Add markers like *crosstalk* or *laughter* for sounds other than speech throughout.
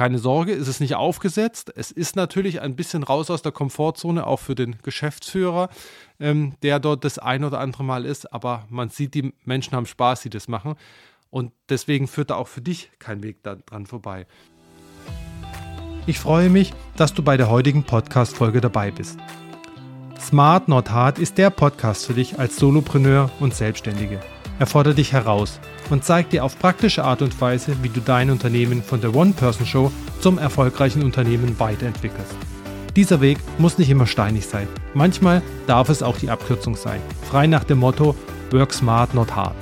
keine Sorge, es ist nicht aufgesetzt. Es ist natürlich ein bisschen raus aus der Komfortzone, auch für den Geschäftsführer, ähm, der dort das ein oder andere Mal ist. Aber man sieht, die Menschen haben Spaß, die das machen. Und deswegen führt da auch für dich kein Weg dran vorbei. Ich freue mich, dass du bei der heutigen Podcast-Folge dabei bist. Smart Not Hard ist der Podcast für dich als Solopreneur und Selbstständige. Er fordert dich heraus und zeigt dir auf praktische Art und Weise, wie du dein Unternehmen von der One-Person-Show zum erfolgreichen Unternehmen weiterentwickelst. Dieser Weg muss nicht immer steinig sein. Manchmal darf es auch die Abkürzung sein. Frei nach dem Motto Work Smart, Not Hard.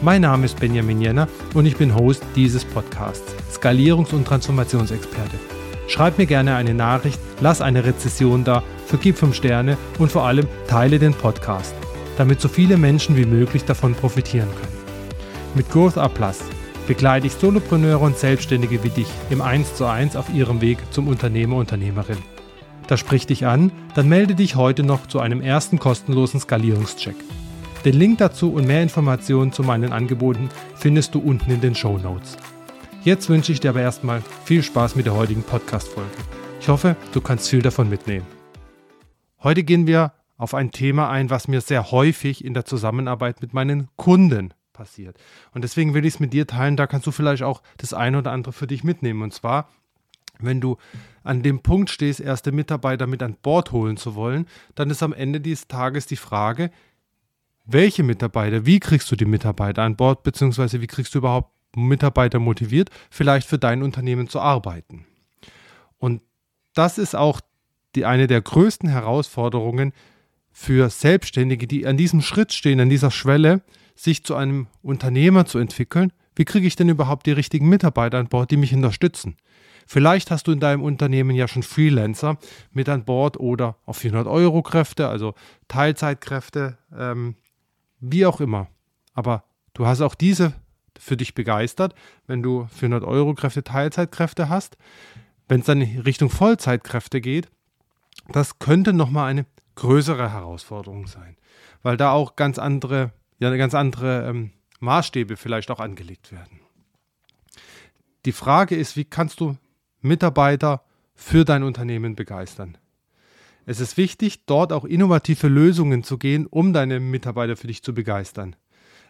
Mein Name ist Benjamin Jenner und ich bin Host dieses Podcasts, Skalierungs- und Transformationsexperte. Schreib mir gerne eine Nachricht, lass eine Rezession da, vergib 5 Sterne und vor allem teile den Podcast damit so viele Menschen wie möglich davon profitieren können. Mit Growth Up Plus begleite ich Solopreneure und Selbstständige wie dich im 1 zu 1 auf ihrem Weg zum Unternehmer, Unternehmerin. Das spricht dich an, dann melde dich heute noch zu einem ersten kostenlosen Skalierungscheck. Den Link dazu und mehr Informationen zu meinen Angeboten findest du unten in den Show Notes. Jetzt wünsche ich dir aber erstmal viel Spaß mit der heutigen Podcast-Folge. Ich hoffe, du kannst viel davon mitnehmen. Heute gehen wir auf ein Thema ein, was mir sehr häufig in der Zusammenarbeit mit meinen Kunden passiert. Und deswegen will ich es mit dir teilen, da kannst du vielleicht auch das eine oder andere für dich mitnehmen. Und zwar, wenn du an dem Punkt stehst, erste Mitarbeiter mit an Bord holen zu wollen, dann ist am Ende dieses Tages die Frage, welche Mitarbeiter, wie kriegst du die Mitarbeiter an Bord, beziehungsweise wie kriegst du überhaupt Mitarbeiter motiviert, vielleicht für dein Unternehmen zu arbeiten. Und das ist auch die, eine der größten Herausforderungen, für Selbstständige, die an diesem Schritt stehen, an dieser Schwelle, sich zu einem Unternehmer zu entwickeln, wie kriege ich denn überhaupt die richtigen Mitarbeiter an Bord, die mich unterstützen? Vielleicht hast du in deinem Unternehmen ja schon Freelancer mit an Bord oder auf 400 Euro Kräfte, also Teilzeitkräfte, ähm, wie auch immer. Aber du hast auch diese für dich begeistert, wenn du 400 Euro Kräfte, Teilzeitkräfte hast. Wenn es dann in Richtung Vollzeitkräfte geht, das könnte nochmal eine größere Herausforderung sein, weil da auch ganz andere, ja, ganz andere ähm, Maßstäbe vielleicht auch angelegt werden. Die Frage ist, wie kannst du Mitarbeiter für dein Unternehmen begeistern? Es ist wichtig, dort auch innovative Lösungen zu gehen, um deine Mitarbeiter für dich zu begeistern.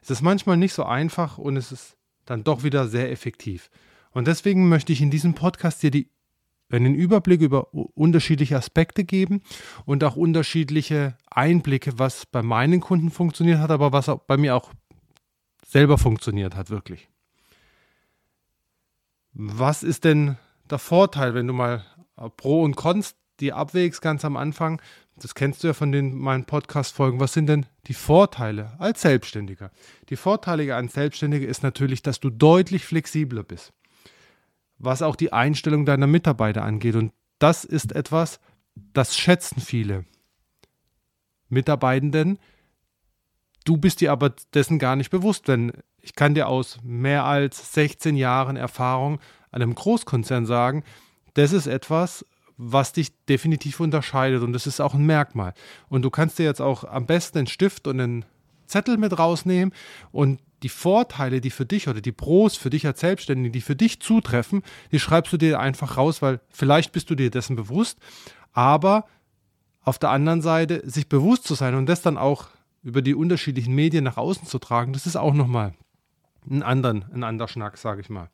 Es ist manchmal nicht so einfach und es ist dann doch wieder sehr effektiv. Und deswegen möchte ich in diesem Podcast dir die einen Überblick über unterschiedliche Aspekte geben und auch unterschiedliche Einblicke, was bei meinen Kunden funktioniert hat, aber was bei mir auch selber funktioniert hat, wirklich. Was ist denn der Vorteil, wenn du mal Pro und Cons die abwägst ganz am Anfang? Das kennst du ja von den meinen Podcast-Folgen. Was sind denn die Vorteile als Selbstständiger? Die Vorteile als Selbstständiger ist natürlich, dass du deutlich flexibler bist was auch die Einstellung deiner Mitarbeiter angeht. Und das ist etwas, das schätzen viele Mitarbeitenden. Du bist dir aber dessen gar nicht bewusst, denn ich kann dir aus mehr als 16 Jahren Erfahrung an einem Großkonzern sagen, das ist etwas, was dich definitiv unterscheidet und das ist auch ein Merkmal. Und du kannst dir jetzt auch am besten einen Stift und einen Zettel mit rausnehmen und die Vorteile, die für dich oder die Pros für dich als Selbstständige, die für dich zutreffen, die schreibst du dir einfach raus, weil vielleicht bist du dir dessen bewusst, aber auf der anderen Seite sich bewusst zu sein und das dann auch über die unterschiedlichen Medien nach außen zu tragen, das ist auch nochmal ein, anderen, ein anderer Schnack, sage ich mal.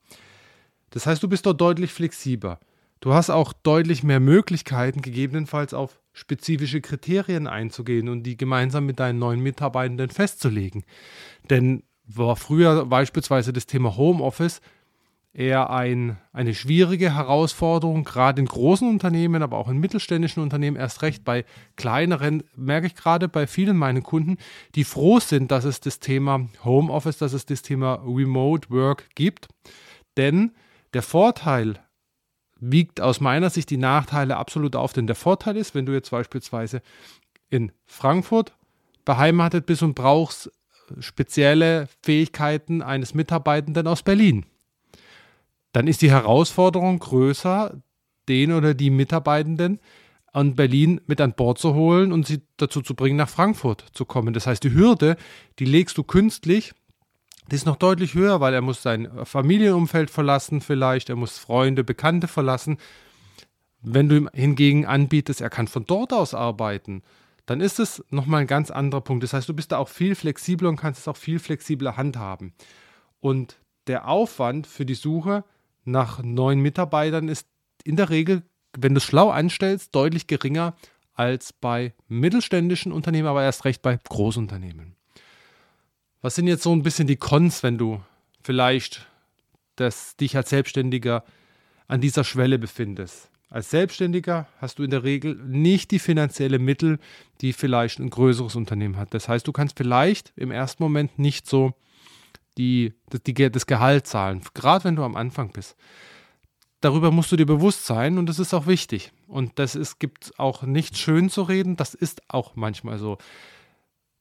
Das heißt, du bist dort deutlich flexibler. Du hast auch deutlich mehr Möglichkeiten, gegebenenfalls auf spezifische Kriterien einzugehen und die gemeinsam mit deinen neuen Mitarbeitenden festzulegen. Denn war früher beispielsweise das Thema Homeoffice eher ein, eine schwierige Herausforderung, gerade in großen Unternehmen, aber auch in mittelständischen Unternehmen, erst recht bei kleineren, merke ich gerade bei vielen meinen Kunden, die froh sind, dass es das Thema Homeoffice, dass es das Thema Remote Work gibt. Denn der Vorteil wiegt aus meiner Sicht die Nachteile absolut auf. Denn der Vorteil ist, wenn du jetzt beispielsweise in Frankfurt beheimatet bist und brauchst spezielle Fähigkeiten eines Mitarbeitenden aus Berlin. Dann ist die Herausforderung größer, den oder die Mitarbeitenden an Berlin mit an Bord zu holen und sie dazu zu bringen, nach Frankfurt zu kommen. Das heißt, die Hürde, die legst du künstlich die ist noch deutlich höher, weil er muss sein Familienumfeld verlassen vielleicht, er muss Freunde, Bekannte verlassen. Wenn du ihm hingegen anbietest, er kann von dort aus arbeiten, dann ist es nochmal ein ganz anderer Punkt. Das heißt, du bist da auch viel flexibler und kannst es auch viel flexibler handhaben. Und der Aufwand für die Suche nach neuen Mitarbeitern ist in der Regel, wenn du es schlau anstellst, deutlich geringer als bei mittelständischen Unternehmen, aber erst recht bei Großunternehmen. Was sind jetzt so ein bisschen die Cons, wenn du vielleicht das, dich als Selbstständiger an dieser Schwelle befindest? Als Selbstständiger hast du in der Regel nicht die finanziellen Mittel, die vielleicht ein größeres Unternehmen hat. Das heißt, du kannst vielleicht im ersten Moment nicht so die, die, das Gehalt zahlen, gerade wenn du am Anfang bist. Darüber musst du dir bewusst sein und das ist auch wichtig. Und das ist, gibt auch nichts schön zu reden, das ist auch manchmal so.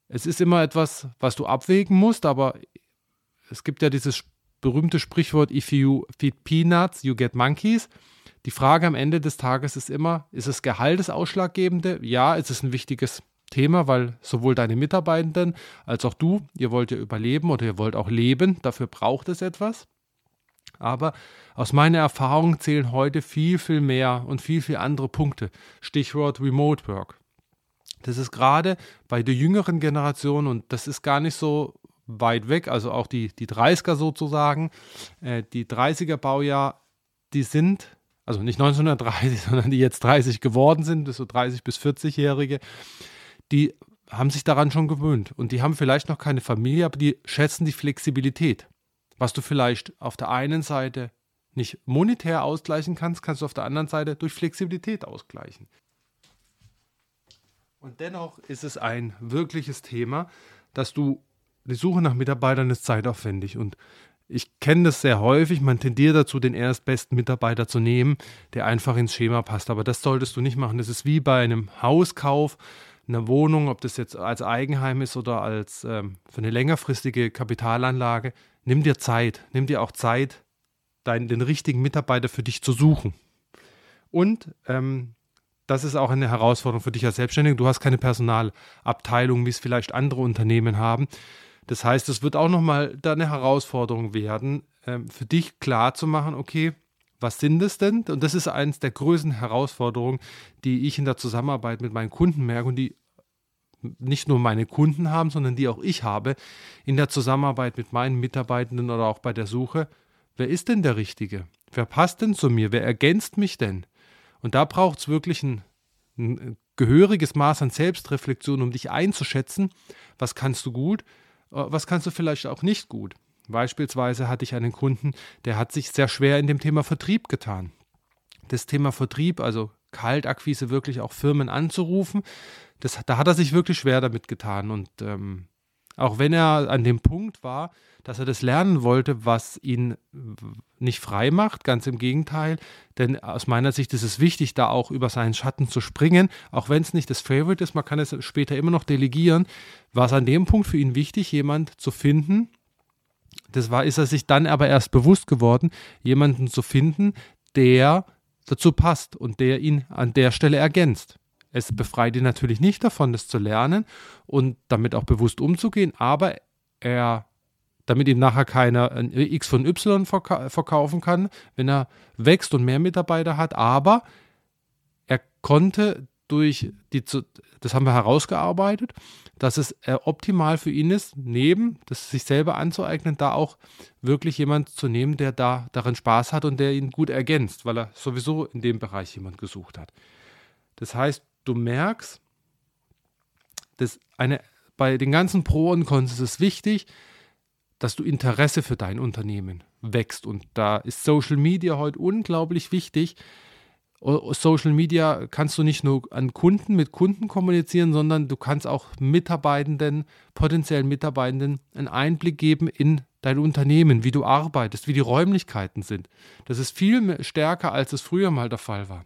Es ist immer etwas, was du abwägen musst, aber es gibt ja dieses berühmte Sprichwort, if you feed peanuts, you get monkeys. Die Frage am Ende des Tages ist immer, ist das Gehalt das Ausschlaggebende? Ja, es ist ein wichtiges Thema, weil sowohl deine Mitarbeitenden als auch du, ihr wollt ja überleben oder ihr wollt auch leben, dafür braucht es etwas. Aber aus meiner Erfahrung zählen heute viel, viel mehr und viel, viel andere Punkte. Stichwort Remote Work. Das ist gerade bei der jüngeren Generation und das ist gar nicht so weit weg, also auch die, die 30er sozusagen, äh, die 30er Baujahr, die sind, also nicht 1930, *laughs* sondern die jetzt 30 geworden sind, so 30 bis 40-Jährige, die haben sich daran schon gewöhnt und die haben vielleicht noch keine Familie, aber die schätzen die Flexibilität. Was du vielleicht auf der einen Seite nicht monetär ausgleichen kannst, kannst du auf der anderen Seite durch Flexibilität ausgleichen. Und dennoch ist es ein wirkliches Thema, dass du die Suche nach Mitarbeitern ist zeitaufwendig und ich kenne das sehr häufig, man tendiert dazu, den erstbesten Mitarbeiter zu nehmen, der einfach ins Schema passt. Aber das solltest du nicht machen. Das ist wie bei einem Hauskauf einer Wohnung, ob das jetzt als Eigenheim ist oder als ähm, für eine längerfristige Kapitalanlage, nimm dir Zeit, nimm dir auch Zeit, dein, den richtigen Mitarbeiter für dich zu suchen. Und ähm, das ist auch eine Herausforderung für dich als Selbstständiger. Du hast keine Personalabteilung, wie es vielleicht andere Unternehmen haben. Das heißt, es wird auch nochmal da eine Herausforderung werden, ähm, für dich klar zu machen, okay, was sind es denn? Und das ist eines der größten Herausforderungen, die ich in der Zusammenarbeit mit meinen Kunden merke und die nicht nur meine Kunden haben, sondern die auch ich habe in der Zusammenarbeit mit meinen Mitarbeitenden oder auch bei der Suche. Wer ist denn der Richtige? Wer passt denn zu mir? Wer ergänzt mich denn? Und da braucht es wirklich ein, ein gehöriges Maß an Selbstreflexion, um dich einzuschätzen, was kannst du gut, was kannst du vielleicht auch nicht gut. Beispielsweise hatte ich einen Kunden, der hat sich sehr schwer in dem Thema Vertrieb getan. Das Thema Vertrieb, also Kaltakquise, wirklich auch Firmen anzurufen, das, da hat er sich wirklich schwer damit getan. Und ähm, auch wenn er an dem Punkt war, dass er das lernen wollte, was ihn nicht frei macht, ganz im Gegenteil, denn aus meiner Sicht ist es wichtig, da auch über seinen Schatten zu springen, auch wenn es nicht das Favorite ist, man kann es später immer noch delegieren, war es an dem Punkt für ihn wichtig, jemand zu finden, das war, ist er sich dann aber erst bewusst geworden, jemanden zu finden, der dazu passt und der ihn an der Stelle ergänzt. Es befreit ihn natürlich nicht davon, das zu lernen und damit auch bewusst umzugehen, aber er, damit ihm nachher keiner ein X von Y verkaufen kann, wenn er wächst und mehr Mitarbeiter hat, aber er konnte durch die, das haben wir herausgearbeitet, dass es äh, optimal für ihn ist, neben das sich selber anzueignen, da auch wirklich jemand zu nehmen, der da darin Spaß hat und der ihn gut ergänzt, weil er sowieso in dem Bereich jemand gesucht hat. Das heißt, du merkst, dass eine, bei den ganzen Pro und Cons ist es wichtig, dass du Interesse für dein Unternehmen wächst. Und da ist Social Media heute unglaublich wichtig, Social Media kannst du nicht nur an Kunden mit Kunden kommunizieren, sondern du kannst auch Mitarbeitenden, potenziellen Mitarbeitenden einen Einblick geben in dein Unternehmen, wie du arbeitest, wie die Räumlichkeiten sind. Das ist viel stärker, als es früher mal der Fall war.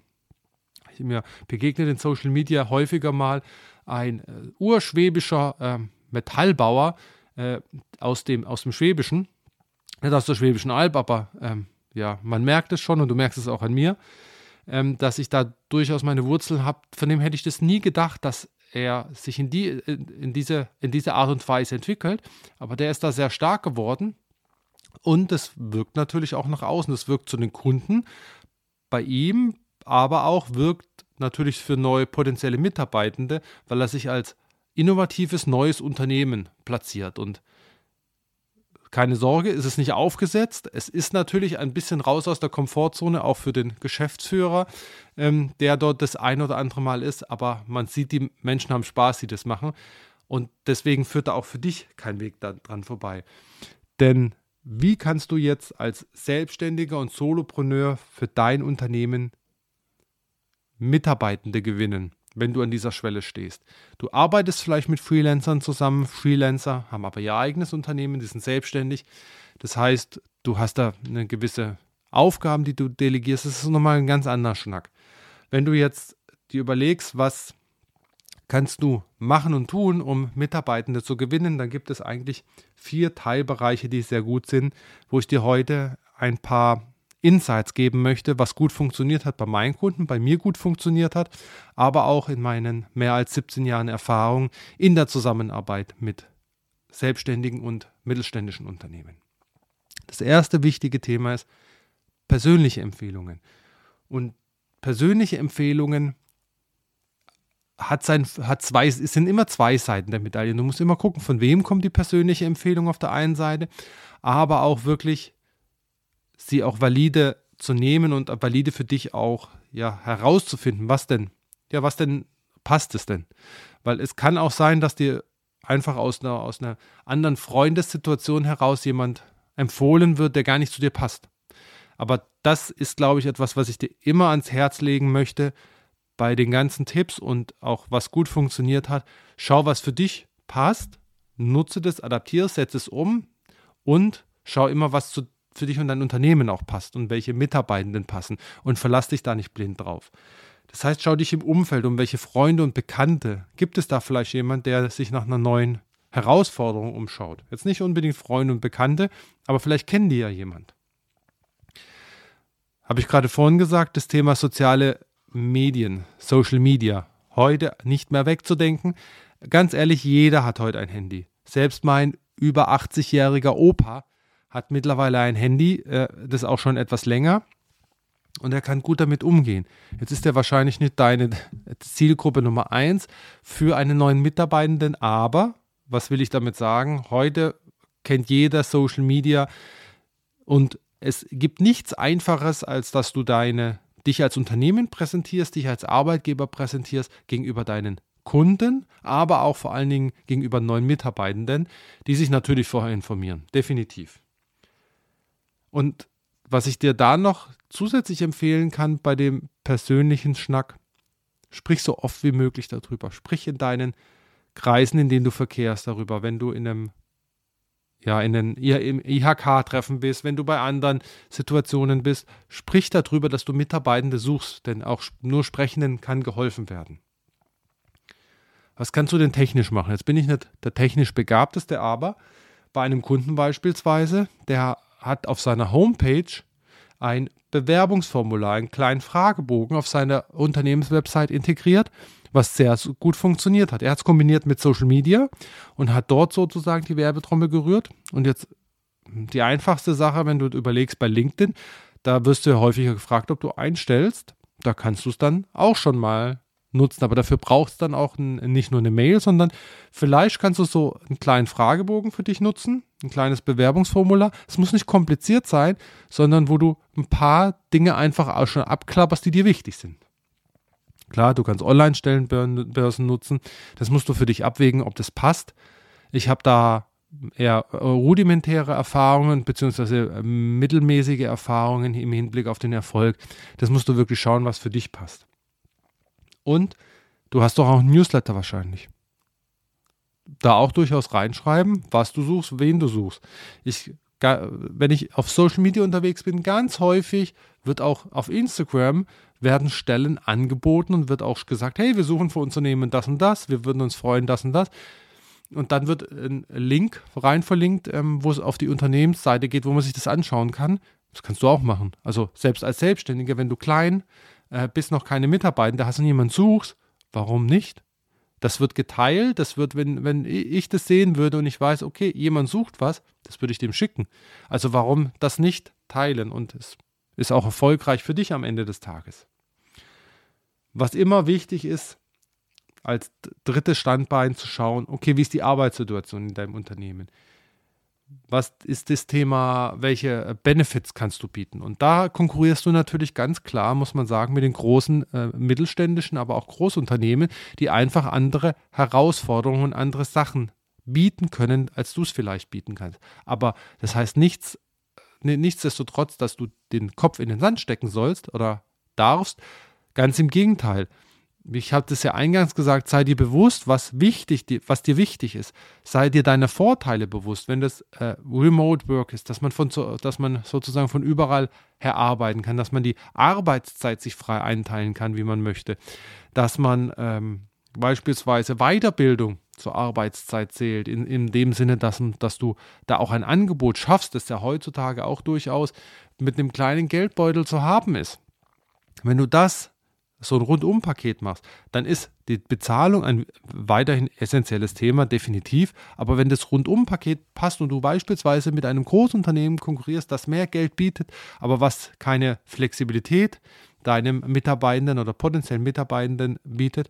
Mir begegnet in Social Media häufiger mal ein äh, urschwäbischer äh, Metallbauer äh, aus, dem, aus dem Schwäbischen, nicht aus der Schwäbischen Alb, aber ähm, ja, man merkt es schon und du merkst es auch an mir ähm, dass ich da durchaus meine Wurzeln habe. Von dem hätte ich das nie gedacht, dass er sich in, die, in, diese, in diese Art und Weise entwickelt. Aber der ist da sehr stark geworden. Und es wirkt natürlich auch nach außen. Es wirkt zu den Kunden bei ihm, aber auch wirkt natürlich für neue potenzielle Mitarbeitende, weil er sich als innovatives neues Unternehmen platziert. Und keine Sorge, es ist nicht aufgesetzt. Es ist natürlich ein bisschen raus aus der Komfortzone, auch für den Geschäftsführer, ähm, der dort das ein oder andere Mal ist. Aber man sieht, die Menschen haben Spaß, die das machen. Und deswegen führt da auch für dich kein Weg dran vorbei. Denn wie kannst du jetzt als Selbstständiger und Solopreneur für dein Unternehmen Mitarbeitende gewinnen? wenn du an dieser Schwelle stehst. Du arbeitest vielleicht mit Freelancern zusammen. Freelancer haben aber ihr eigenes Unternehmen, die sind selbstständig. Das heißt, du hast da eine gewisse Aufgaben, die du delegierst. Das ist nochmal ein ganz anderer Schnack. Wenn du jetzt dir überlegst, was kannst du machen und tun, um Mitarbeitende zu gewinnen, dann gibt es eigentlich vier Teilbereiche, die sehr gut sind, wo ich dir heute ein paar Insights geben möchte, was gut funktioniert hat bei meinen Kunden, bei mir gut funktioniert hat, aber auch in meinen mehr als 17 Jahren Erfahrung in der Zusammenarbeit mit selbstständigen und mittelständischen Unternehmen. Das erste wichtige Thema ist persönliche Empfehlungen. Und persönliche Empfehlungen hat, sein, hat zwei, es sind immer zwei Seiten der Medaille. Du musst immer gucken, von wem kommt die persönliche Empfehlung auf der einen Seite, aber auch wirklich sie auch valide zu nehmen und valide für dich auch ja herauszufinden, was denn, ja, was denn passt es denn? Weil es kann auch sein, dass dir einfach aus einer, aus einer anderen Freundessituation heraus jemand empfohlen wird, der gar nicht zu dir passt. Aber das ist, glaube ich, etwas, was ich dir immer ans Herz legen möchte bei den ganzen Tipps und auch was gut funktioniert hat. Schau, was für dich passt, nutze das, adaptiere, setze es um und schau immer, was zu für dich und dein Unternehmen auch passt und welche Mitarbeitenden passen und verlass dich da nicht blind drauf. Das heißt, schau dich im Umfeld um, welche Freunde und Bekannte. Gibt es da vielleicht jemand, der sich nach einer neuen Herausforderung umschaut? Jetzt nicht unbedingt Freunde und Bekannte, aber vielleicht kennen die ja jemand. Habe ich gerade vorhin gesagt, das Thema soziale Medien, Social Media, heute nicht mehr wegzudenken. Ganz ehrlich, jeder hat heute ein Handy. Selbst mein über 80-jähriger Opa hat mittlerweile ein Handy, äh, das auch schon etwas länger und er kann gut damit umgehen. Jetzt ist er wahrscheinlich nicht deine Zielgruppe Nummer eins für einen neuen Mitarbeitenden, aber was will ich damit sagen? Heute kennt jeder Social Media und es gibt nichts Einfaches, als dass du deine dich als Unternehmen präsentierst, dich als Arbeitgeber präsentierst gegenüber deinen Kunden, aber auch vor allen Dingen gegenüber neuen Mitarbeitenden, die sich natürlich vorher informieren. Definitiv. Und was ich dir da noch zusätzlich empfehlen kann bei dem persönlichen Schnack, sprich so oft wie möglich darüber. Sprich in deinen Kreisen, in denen du verkehrst, darüber. Wenn du in einem ja, in den, IHK-Treffen bist, wenn du bei anderen Situationen bist, sprich darüber, dass du Mitarbeitende suchst, denn auch nur Sprechenden kann geholfen werden. Was kannst du denn technisch machen? Jetzt bin ich nicht der technisch Begabteste, aber bei einem Kunden beispielsweise, der hat auf seiner Homepage ein Bewerbungsformular, einen kleinen Fragebogen auf seiner Unternehmenswebsite integriert, was sehr gut funktioniert hat. Er hat es kombiniert mit Social Media und hat dort sozusagen die Werbetrommel gerührt. Und jetzt die einfachste Sache, wenn du überlegst bei LinkedIn, da wirst du ja häufiger gefragt, ob du einstellst. Da kannst du es dann auch schon mal nutzen. Aber dafür brauchst du dann auch nicht nur eine Mail, sondern vielleicht kannst du so einen kleinen Fragebogen für dich nutzen, ein kleines Bewerbungsformular. Es muss nicht kompliziert sein, sondern wo du ein paar Dinge einfach auch schon abklapperst, die dir wichtig sind. Klar, du kannst Online-Stellenbörsen nutzen. Das musst du für dich abwägen, ob das passt. Ich habe da eher rudimentäre Erfahrungen beziehungsweise mittelmäßige Erfahrungen im Hinblick auf den Erfolg. Das musst du wirklich schauen, was für dich passt. Und du hast doch auch ein Newsletter wahrscheinlich. Da auch durchaus reinschreiben, was du suchst, wen du suchst. Ich, wenn ich auf Social Media unterwegs bin, ganz häufig wird auch auf Instagram werden Stellen angeboten und wird auch gesagt, hey, wir suchen für Unternehmen das und das, wir würden uns freuen, das und das. Und dann wird ein Link rein verlinkt, ähm, wo es auf die Unternehmensseite geht, wo man sich das anschauen kann. Das kannst du auch machen. Also selbst als Selbstständiger, wenn du klein äh, bist noch keine Mitarbeiter, da hast du niemanden suchst, warum nicht? Das wird geteilt, das wird, wenn, wenn ich das sehen würde und ich weiß, okay, jemand sucht was, das würde ich dem schicken. Also warum das nicht teilen? Und es ist auch erfolgreich für dich am Ende des Tages. Was immer wichtig ist, als drittes Standbein zu schauen, okay, wie ist die Arbeitssituation in deinem Unternehmen? Was ist das Thema, welche Benefits kannst du bieten? Und da konkurrierst du natürlich ganz klar, muss man sagen, mit den großen äh, mittelständischen, aber auch Großunternehmen, die einfach andere Herausforderungen und andere Sachen bieten können, als du es vielleicht bieten kannst. Aber das heißt nichts, äh, nichtsdestotrotz, dass du den Kopf in den Sand stecken sollst oder darfst. Ganz im Gegenteil ich habe das ja eingangs gesagt, sei dir bewusst, was wichtig, was dir wichtig ist. Sei dir deine Vorteile bewusst, wenn das äh, Remote Work ist, dass man, von, dass man sozusagen von überall her arbeiten kann, dass man die Arbeitszeit sich frei einteilen kann, wie man möchte, dass man ähm, beispielsweise Weiterbildung zur Arbeitszeit zählt, in, in dem Sinne, dass, dass du da auch ein Angebot schaffst, das ja heutzutage auch durchaus mit einem kleinen Geldbeutel zu haben ist. Wenn du das so ein Rundumpaket machst, dann ist die Bezahlung ein weiterhin essentielles Thema, definitiv. Aber wenn das Rundumpaket passt und du beispielsweise mit einem Großunternehmen konkurrierst, das mehr Geld bietet, aber was keine Flexibilität deinem Mitarbeitenden oder potenziellen Mitarbeitenden bietet,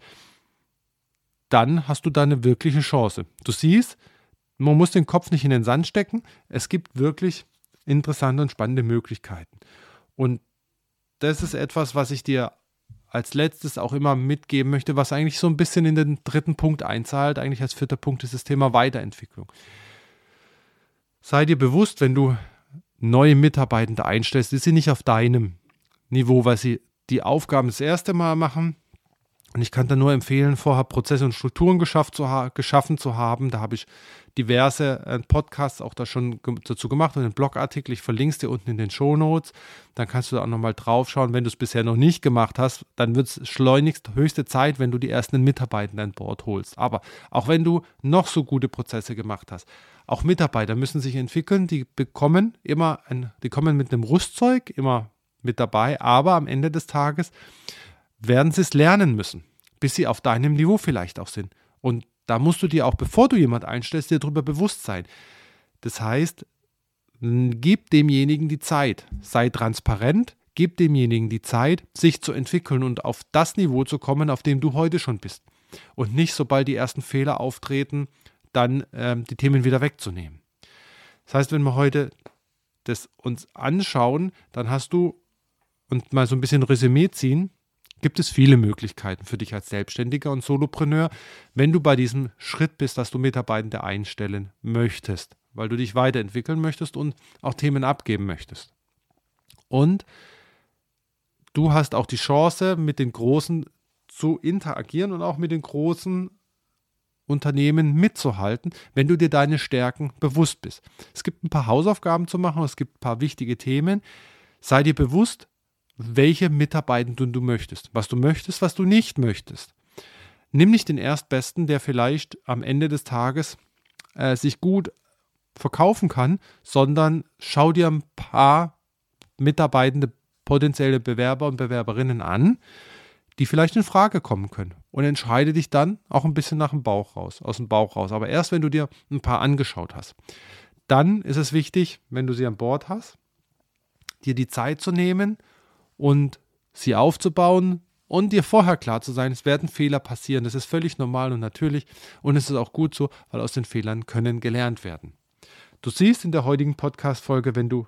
dann hast du da eine wirkliche Chance. Du siehst, man muss den Kopf nicht in den Sand stecken. Es gibt wirklich interessante und spannende Möglichkeiten. Und das ist etwas, was ich dir als letztes auch immer mitgeben möchte, was eigentlich so ein bisschen in den dritten Punkt einzahlt, eigentlich als vierter Punkt ist das Thema Weiterentwicklung. Sei dir bewusst, wenn du neue Mitarbeitende einstellst, ist sie nicht auf deinem Niveau, weil sie die Aufgaben das erste Mal machen, und ich kann da nur empfehlen, vorher Prozesse und Strukturen geschaffen zu haben. Da habe ich diverse äh, Podcasts auch da schon dazu gemacht und einen Blogartikel. Ich verlinke es dir unten in den Show Notes. Dann kannst du da auch nochmal drauf schauen. Wenn du es bisher noch nicht gemacht hast, dann wird es schleunigst höchste Zeit, wenn du die ersten Mitarbeiter an Bord holst. Aber auch wenn du noch so gute Prozesse gemacht hast, auch Mitarbeiter müssen sich entwickeln. Die bekommen immer, ein, die kommen mit einem Rüstzeug immer mit dabei, aber am Ende des Tages werden sie es lernen müssen, bis sie auf deinem Niveau vielleicht auch sind. Und da musst du dir auch, bevor du jemand einstellst, dir darüber bewusst sein. Das heißt, gib demjenigen die Zeit, sei transparent, gib demjenigen die Zeit, sich zu entwickeln und auf das Niveau zu kommen, auf dem du heute schon bist. Und nicht, sobald die ersten Fehler auftreten, dann ähm, die Themen wieder wegzunehmen. Das heißt, wenn wir heute das uns anschauen, dann hast du und mal so ein bisschen Resümee ziehen, gibt es viele Möglichkeiten für dich als Selbstständiger und Solopreneur, wenn du bei diesem Schritt bist, dass du Mitarbeitende einstellen möchtest, weil du dich weiterentwickeln möchtest und auch Themen abgeben möchtest. Und du hast auch die Chance, mit den Großen zu interagieren und auch mit den großen Unternehmen mitzuhalten, wenn du dir deine Stärken bewusst bist. Es gibt ein paar Hausaufgaben zu machen, es gibt ein paar wichtige Themen. Sei dir bewusst, welche Mitarbeitenden du möchtest, was du möchtest, was du nicht möchtest. Nimm nicht den Erstbesten, der vielleicht am Ende des Tages äh, sich gut verkaufen kann, sondern schau dir ein paar Mitarbeitende, potenzielle Bewerber und Bewerberinnen an, die vielleicht in Frage kommen können. Und entscheide dich dann auch ein bisschen nach dem Bauch raus, aus dem Bauch raus. Aber erst wenn du dir ein paar angeschaut hast. Dann ist es wichtig, wenn du sie an Bord hast, dir die Zeit zu nehmen, und sie aufzubauen und dir vorher klar zu sein, es werden Fehler passieren. Das ist völlig normal und natürlich und es ist auch gut so, weil aus den Fehlern können gelernt werden. Du siehst in der heutigen Podcast-Folge, wenn du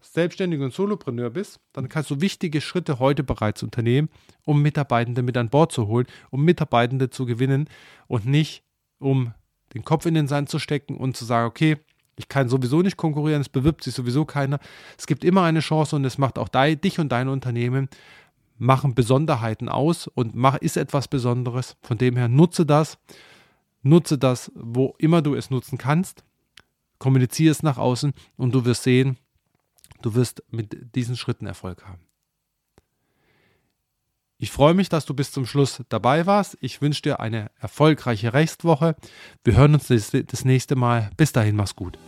selbstständig und Solopreneur bist, dann kannst du wichtige Schritte heute bereits unternehmen, um Mitarbeitende mit an Bord zu holen, um Mitarbeitende zu gewinnen und nicht um den Kopf in den Sand zu stecken und zu sagen, okay, ich kann sowieso nicht konkurrieren, es bewirbt sich sowieso keiner. Es gibt immer eine Chance und es macht auch dich und dein Unternehmen machen Besonderheiten aus und mach, ist etwas Besonderes. Von dem her nutze das, nutze das, wo immer du es nutzen kannst. Kommuniziere es nach außen und du wirst sehen, du wirst mit diesen Schritten Erfolg haben. Ich freue mich, dass du bis zum Schluss dabei warst. Ich wünsche dir eine erfolgreiche Restwoche. Wir hören uns das nächste Mal. Bis dahin, mach's gut.